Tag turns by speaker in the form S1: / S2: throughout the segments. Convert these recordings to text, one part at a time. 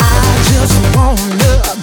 S1: I just wanna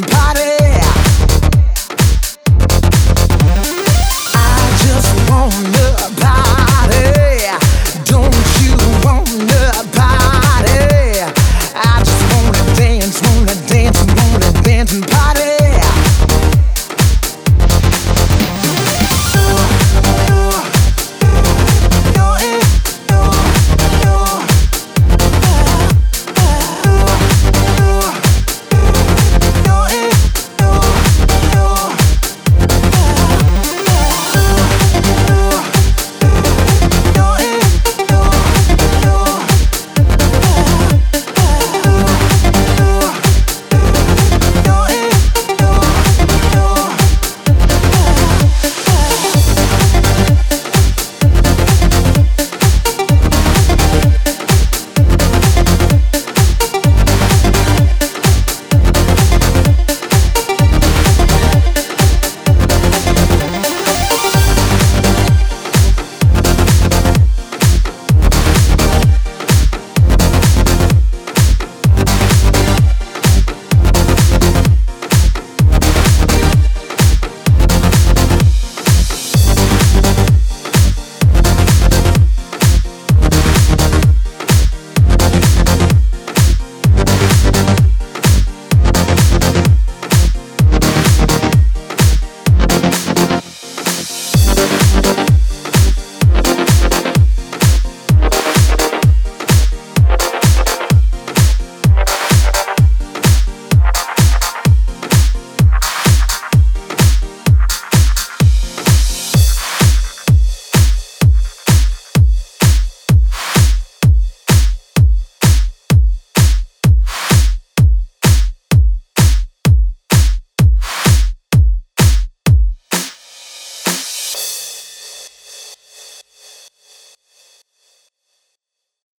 S1: Party.